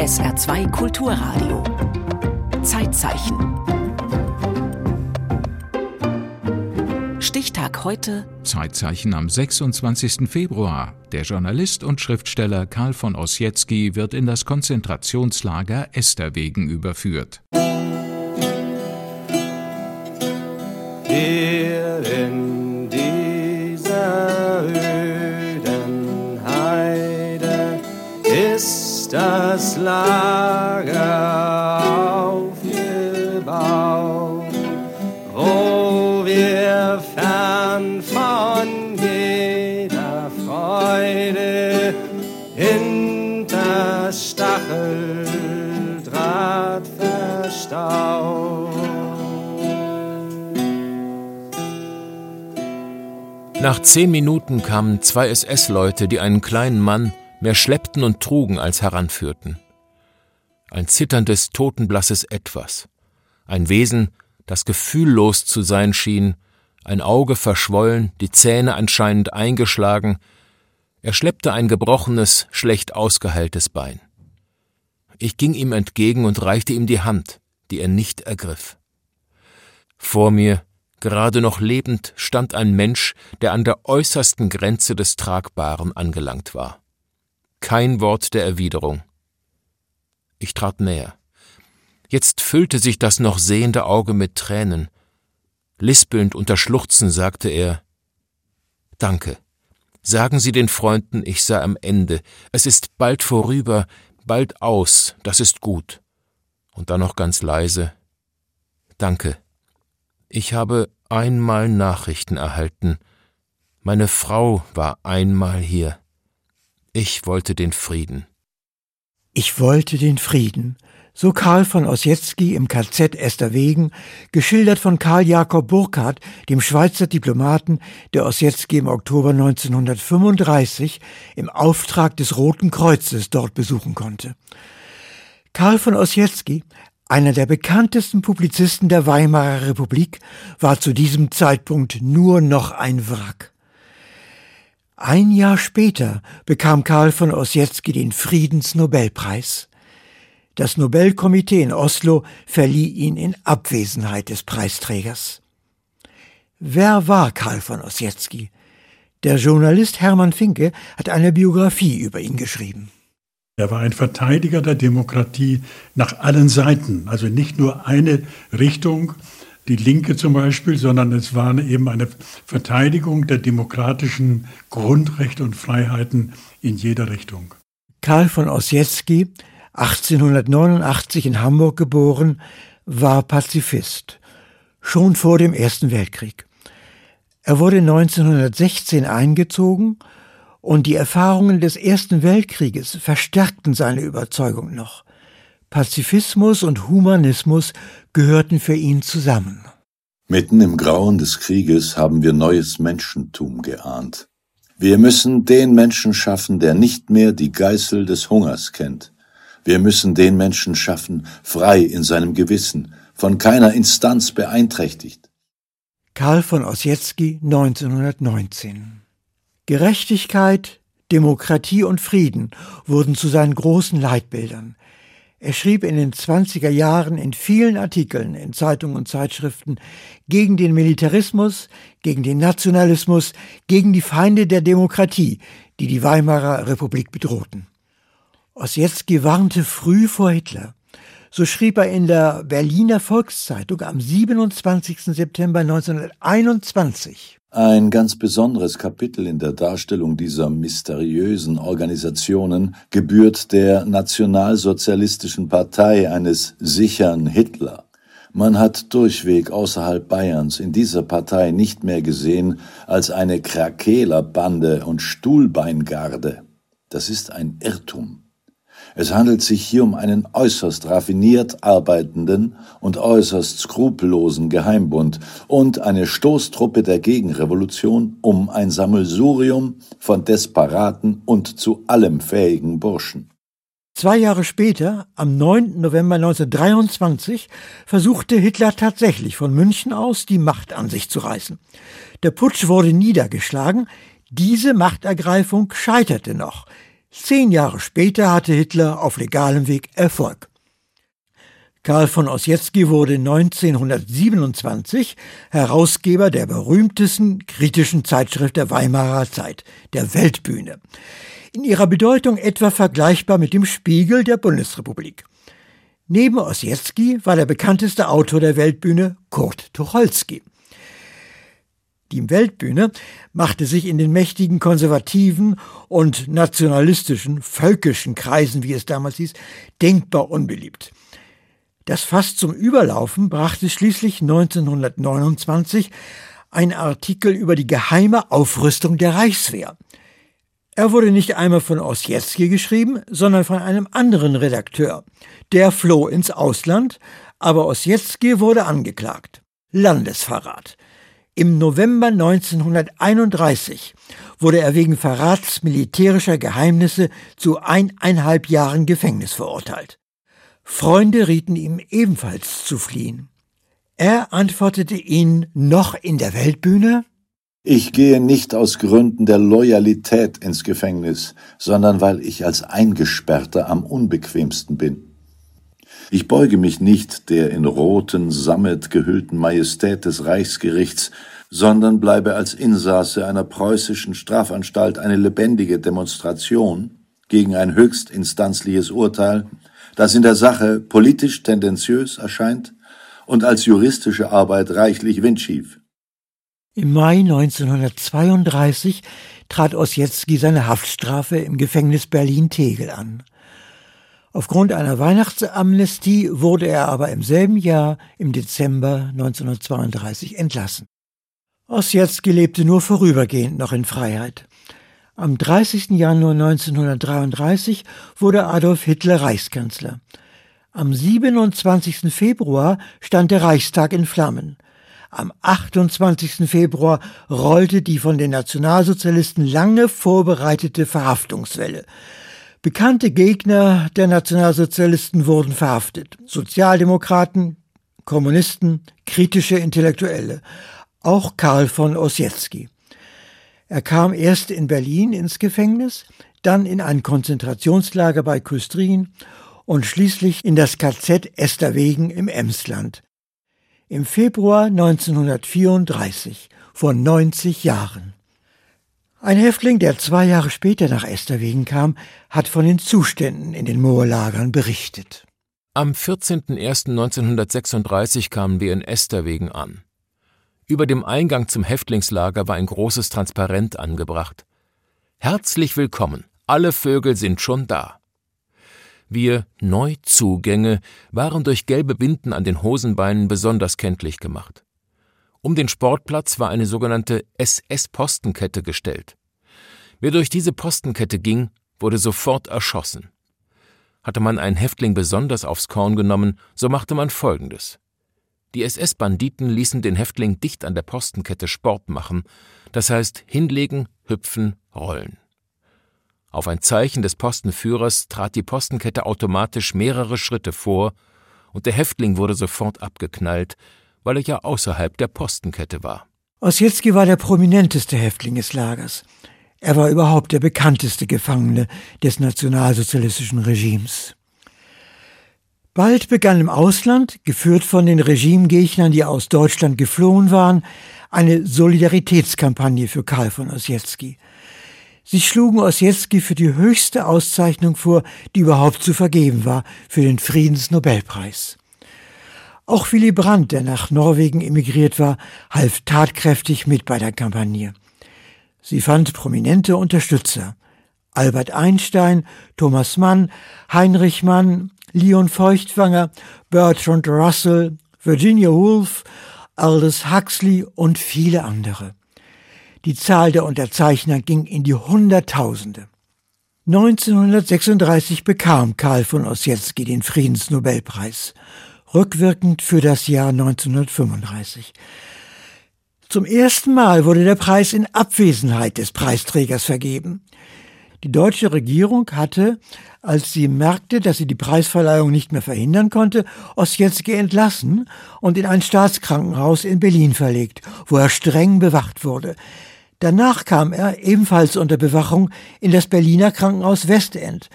SR2 Kulturradio. Zeitzeichen. Stichtag heute. Zeitzeichen am 26. Februar. Der Journalist und Schriftsteller Karl von Ossietzky wird in das Konzentrationslager Esterwegen überführt. Hier Lager aufgebaut, wo wir fern von jeder Freude hinter Stacheldraht verstaut. Nach zehn Minuten kamen zwei SS-Leute, die einen kleinen Mann mehr schleppten und trugen als heranführten. Ein zitterndes, totenblasses Etwas. Ein Wesen, das gefühllos zu sein schien, ein Auge verschwollen, die Zähne anscheinend eingeschlagen. Er schleppte ein gebrochenes, schlecht ausgeheiltes Bein. Ich ging ihm entgegen und reichte ihm die Hand, die er nicht ergriff. Vor mir Gerade noch lebend stand ein Mensch, der an der äußersten Grenze des Tragbaren angelangt war. Kein Wort der Erwiderung. Ich trat näher. Jetzt füllte sich das noch sehende Auge mit Tränen. Lispelnd unter Schluchzen sagte er Danke. Sagen Sie den Freunden, ich sei am Ende. Es ist bald vorüber, bald aus, das ist gut. Und dann noch ganz leise Danke. Ich habe einmal Nachrichten erhalten. Meine Frau war einmal hier. Ich wollte den Frieden. Ich wollte den Frieden. So Karl von Ossietzky im KZ Esterwegen, geschildert von Karl Jakob Burkhardt, dem Schweizer Diplomaten, der Ossietzky im Oktober 1935 im Auftrag des Roten Kreuzes dort besuchen konnte. Karl von Ossietzky einer der bekanntesten Publizisten der Weimarer Republik war zu diesem Zeitpunkt nur noch ein Wrack. Ein Jahr später bekam Karl von Ossietzky den Friedensnobelpreis. Das Nobelkomitee in Oslo verlieh ihn in Abwesenheit des Preisträgers. Wer war Karl von Ossietzky? Der Journalist Hermann Finke hat eine Biografie über ihn geschrieben. Er war ein Verteidiger der Demokratie nach allen Seiten, also nicht nur eine Richtung, die Linke zum Beispiel, sondern es war eben eine Verteidigung der demokratischen Grundrechte und Freiheiten in jeder Richtung. Karl von Ossietzky, 1889 in Hamburg geboren, war Pazifist, schon vor dem Ersten Weltkrieg. Er wurde 1916 eingezogen und die Erfahrungen des Ersten Weltkrieges verstärkten seine Überzeugung noch. Pazifismus und Humanismus gehörten für ihn zusammen. Mitten im Grauen des Krieges haben wir neues Menschentum geahnt. Wir müssen den Menschen schaffen, der nicht mehr die Geißel des Hungers kennt. Wir müssen den Menschen schaffen, frei in seinem Gewissen, von keiner Instanz beeinträchtigt. Karl von Ossietzky 1919 Gerechtigkeit, Demokratie und Frieden wurden zu seinen großen Leitbildern. Er schrieb in den 20er Jahren in vielen Artikeln in Zeitungen und Zeitschriften gegen den Militarismus, gegen den Nationalismus, gegen die Feinde der Demokratie, die die Weimarer Republik bedrohten. Ossietzky warnte früh vor Hitler. So schrieb er in der Berliner Volkszeitung am 27. September 1921. Ein ganz besonderes Kapitel in der Darstellung dieser mysteriösen Organisationen gebührt der Nationalsozialistischen Partei eines sichern Hitler. Man hat durchweg außerhalb Bayerns in dieser Partei nicht mehr gesehen als eine Krakeelerbande und Stuhlbeingarde. Das ist ein Irrtum. Es handelt sich hier um einen äußerst raffiniert arbeitenden und äußerst skrupellosen Geheimbund und eine Stoßtruppe der Gegenrevolution um ein Sammelsurium von Desperaten und zu allem fähigen Burschen. Zwei Jahre später, am 9. November 1923, versuchte Hitler tatsächlich von München aus die Macht an sich zu reißen. Der Putsch wurde niedergeschlagen, diese Machtergreifung scheiterte noch. Zehn Jahre später hatte Hitler auf legalem Weg Erfolg. Karl von Ossietzky wurde 1927 Herausgeber der berühmtesten kritischen Zeitschrift der Weimarer Zeit, der Weltbühne. In ihrer Bedeutung etwa vergleichbar mit dem Spiegel der Bundesrepublik. Neben Ossietzky war der bekannteste Autor der Weltbühne Kurt Tucholsky. Die Weltbühne machte sich in den mächtigen konservativen und nationalistischen, völkischen Kreisen, wie es damals hieß, denkbar unbeliebt. Das Fass zum Überlaufen brachte schließlich 1929 ein Artikel über die geheime Aufrüstung der Reichswehr. Er wurde nicht einmal von Ossietzky geschrieben, sondern von einem anderen Redakteur. Der floh ins Ausland, aber Ossietzky wurde angeklagt. Landesverrat. Im November 1931 wurde er wegen Verrats militärischer Geheimnisse zu eineinhalb Jahren Gefängnis verurteilt. Freunde rieten ihm ebenfalls zu fliehen. Er antwortete ihnen noch in der Weltbühne Ich gehe nicht aus Gründen der Loyalität ins Gefängnis, sondern weil ich als Eingesperrter am unbequemsten bin. Ich beuge mich nicht der in roten Sammet gehüllten Majestät des Reichsgerichts, sondern bleibe als Insasse einer preußischen Strafanstalt eine lebendige Demonstration gegen ein höchstinstanzliches Urteil, das in der Sache politisch tendenziös erscheint und als juristische Arbeit reichlich windschief. Im Mai 1932 trat Ossietzky seine Haftstrafe im Gefängnis Berlin-Tegel an. Aufgrund einer Weihnachtsamnestie wurde er aber im selben Jahr, im Dezember 1932, entlassen. Ossietzky lebte nur vorübergehend noch in Freiheit. Am 30. Januar 1933 wurde Adolf Hitler Reichskanzler. Am 27. Februar stand der Reichstag in Flammen. Am 28. Februar rollte die von den Nationalsozialisten lange vorbereitete Verhaftungswelle. Bekannte Gegner der Nationalsozialisten wurden verhaftet. Sozialdemokraten, Kommunisten, kritische Intellektuelle. Auch Karl von Ossietzky. Er kam erst in Berlin ins Gefängnis, dann in ein Konzentrationslager bei Küstrin und schließlich in das KZ Esterwegen im Emsland. Im Februar 1934, vor 90 Jahren. Ein Häftling, der zwei Jahre später nach Esterwegen kam, hat von den Zuständen in den Moorlagern berichtet. Am 14.01.1936 kamen wir in Esterwegen an. Über dem Eingang zum Häftlingslager war ein großes Transparent angebracht. Herzlich willkommen, alle Vögel sind schon da. Wir Neuzugänge waren durch gelbe Binden an den Hosenbeinen besonders kenntlich gemacht. Um den Sportplatz war eine sogenannte SS-Postenkette gestellt. Wer durch diese Postenkette ging, wurde sofort erschossen. Hatte man einen Häftling besonders aufs Korn genommen, so machte man Folgendes. Die SS-Banditen ließen den Häftling dicht an der Postenkette Sport machen, das heißt hinlegen, hüpfen, rollen. Auf ein Zeichen des Postenführers trat die Postenkette automatisch mehrere Schritte vor, und der Häftling wurde sofort abgeknallt, weil er ja außerhalb der Postenkette war. Ossietzky war der prominenteste Häftling des Lagers. Er war überhaupt der bekannteste Gefangene des nationalsozialistischen Regimes. Bald begann im Ausland, geführt von den Regimegegnern, die aus Deutschland geflohen waren, eine Solidaritätskampagne für Karl von Ossietzky. Sie schlugen Ossietzky für die höchste Auszeichnung vor, die überhaupt zu vergeben war, für den Friedensnobelpreis. Auch Willy Brandt, der nach Norwegen emigriert war, half tatkräftig mit bei der Kampagne. Sie fand prominente Unterstützer. Albert Einstein, Thomas Mann, Heinrich Mann, Leon Feuchtwanger, Bertrand Russell, Virginia Woolf, Aldous Huxley und viele andere. Die Zahl der Unterzeichner ging in die Hunderttausende. 1936 bekam Karl von Ossietzky den Friedensnobelpreis rückwirkend für das Jahr 1935. Zum ersten Mal wurde der Preis in Abwesenheit des Preisträgers vergeben. Die deutsche Regierung hatte, als sie merkte, dass sie die Preisverleihung nicht mehr verhindern konnte, Ossietzky entlassen und in ein Staatskrankenhaus in Berlin verlegt, wo er streng bewacht wurde. Danach kam er, ebenfalls unter Bewachung, in das Berliner Krankenhaus Westend.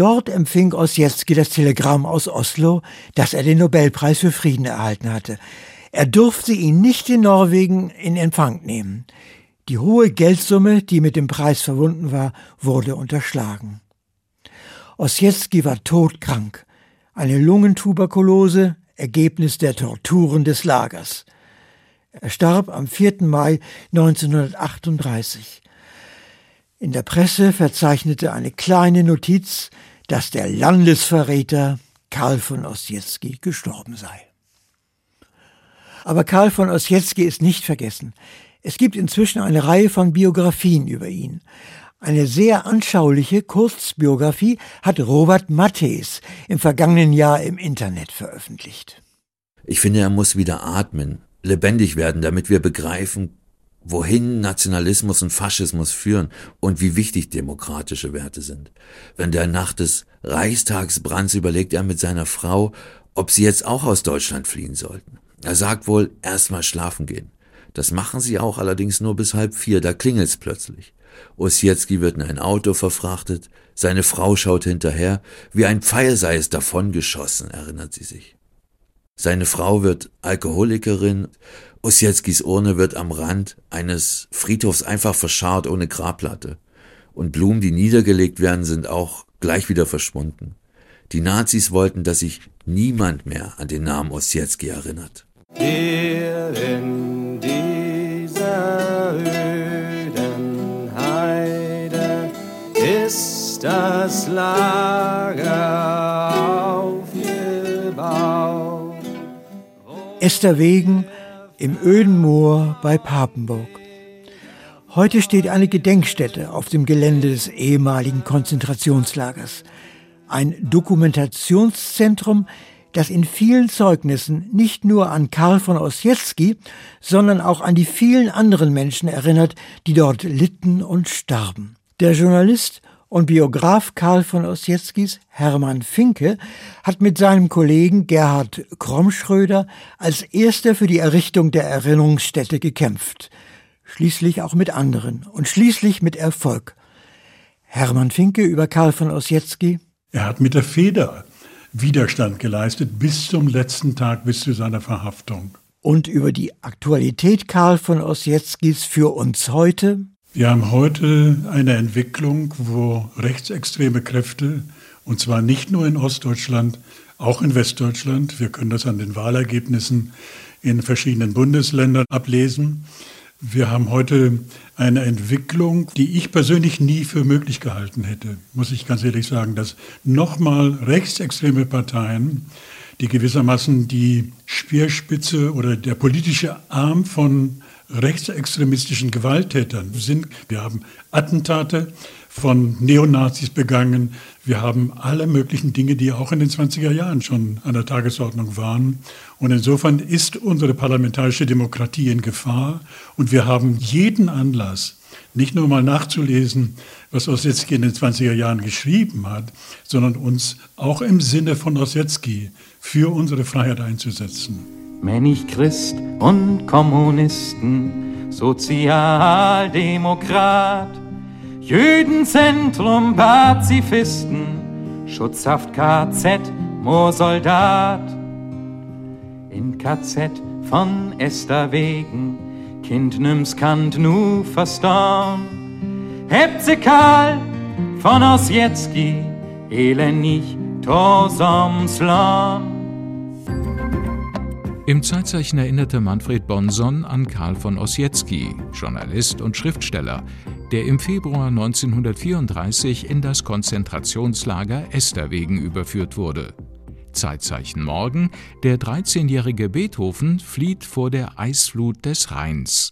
Dort empfing Ossietzky das Telegramm aus Oslo, dass er den Nobelpreis für Frieden erhalten hatte. Er durfte ihn nicht in Norwegen in Empfang nehmen. Die hohe Geldsumme, die mit dem Preis verbunden war, wurde unterschlagen. Ossietzky war todkrank. Eine Lungentuberkulose, Ergebnis der Torturen des Lagers. Er starb am 4. Mai 1938. In der Presse verzeichnete eine kleine Notiz, dass der Landesverräter Karl von Ossietzky gestorben sei. Aber Karl von Ossietzky ist nicht vergessen. Es gibt inzwischen eine Reihe von Biografien über ihn. Eine sehr anschauliche Kurzbiografie hat Robert Matthees im vergangenen Jahr im Internet veröffentlicht. Ich finde, er muss wieder atmen lebendig werden, damit wir begreifen, wohin Nationalismus und Faschismus führen und wie wichtig demokratische Werte sind. Wenn der Nacht des Reichstagsbrands überlegt er mit seiner Frau, ob sie jetzt auch aus Deutschland fliehen sollten. Er sagt wohl, erstmal schlafen gehen. Das machen sie auch allerdings nur bis halb vier, da klingelt's plötzlich. Ossietzky wird in ein Auto verfrachtet, seine Frau schaut hinterher, wie ein Pfeil sei es davongeschossen, erinnert sie sich. Seine Frau wird Alkoholikerin. Ossietzkis Urne wird am Rand eines Friedhofs einfach verscharrt ohne Grabplatte. Und Blumen, die niedergelegt werden, sind auch gleich wieder verschwunden. Die Nazis wollten, dass sich niemand mehr an den Namen Ossietzky erinnert. Hier in dieser öden Heide ist das Lager Esterwegen im öden Moor bei Papenburg. Heute steht eine Gedenkstätte auf dem Gelände des ehemaligen Konzentrationslagers. Ein Dokumentationszentrum, das in vielen Zeugnissen nicht nur an Karl von Ossietzky, sondern auch an die vielen anderen Menschen erinnert, die dort litten und starben. Der Journalist und Biograf Karl von Ossietzkis, Hermann Finke, hat mit seinem Kollegen Gerhard Kromschröder als erster für die Errichtung der Erinnerungsstätte gekämpft. Schließlich auch mit anderen und schließlich mit Erfolg. Hermann Finke über Karl von Ossietzky. Er hat mit der Feder Widerstand geleistet bis zum letzten Tag, bis zu seiner Verhaftung. Und über die Aktualität Karl von Ossietzkis für uns heute wir haben heute eine Entwicklung, wo rechtsextreme Kräfte, und zwar nicht nur in Ostdeutschland, auch in Westdeutschland, wir können das an den Wahlergebnissen in verschiedenen Bundesländern ablesen, wir haben heute eine Entwicklung, die ich persönlich nie für möglich gehalten hätte, muss ich ganz ehrlich sagen, dass nochmal rechtsextreme Parteien, die gewissermaßen die Speerspitze oder der politische Arm von rechtsextremistischen Gewalttätern sind. Wir haben Attentate von Neonazis begangen. Wir haben alle möglichen Dinge, die auch in den 20er Jahren schon an der Tagesordnung waren. Und insofern ist unsere parlamentarische Demokratie in Gefahr. Und wir haben jeden Anlass, nicht nur mal nachzulesen, was Ossietzky in den 20er Jahren geschrieben hat, sondern uns auch im Sinne von Ossietzky für unsere Freiheit einzusetzen. Männich Christ und Kommunisten, Sozialdemokrat, Jüdenzentrum, Pazifisten, Schutzhaft KZ, Moorsoldat. In KZ von Esterwegen, Kind nimm's Kant nu verstorn. Hebt Karl von Ossietzky, elendig, Torsoms Lorn. Im Zeitzeichen erinnerte Manfred Bonson an Karl von Ossietzky, Journalist und Schriftsteller, der im Februar 1934 in das Konzentrationslager Esterwegen überführt wurde. Zeitzeichen morgen, der 13-jährige Beethoven flieht vor der Eisflut des Rheins.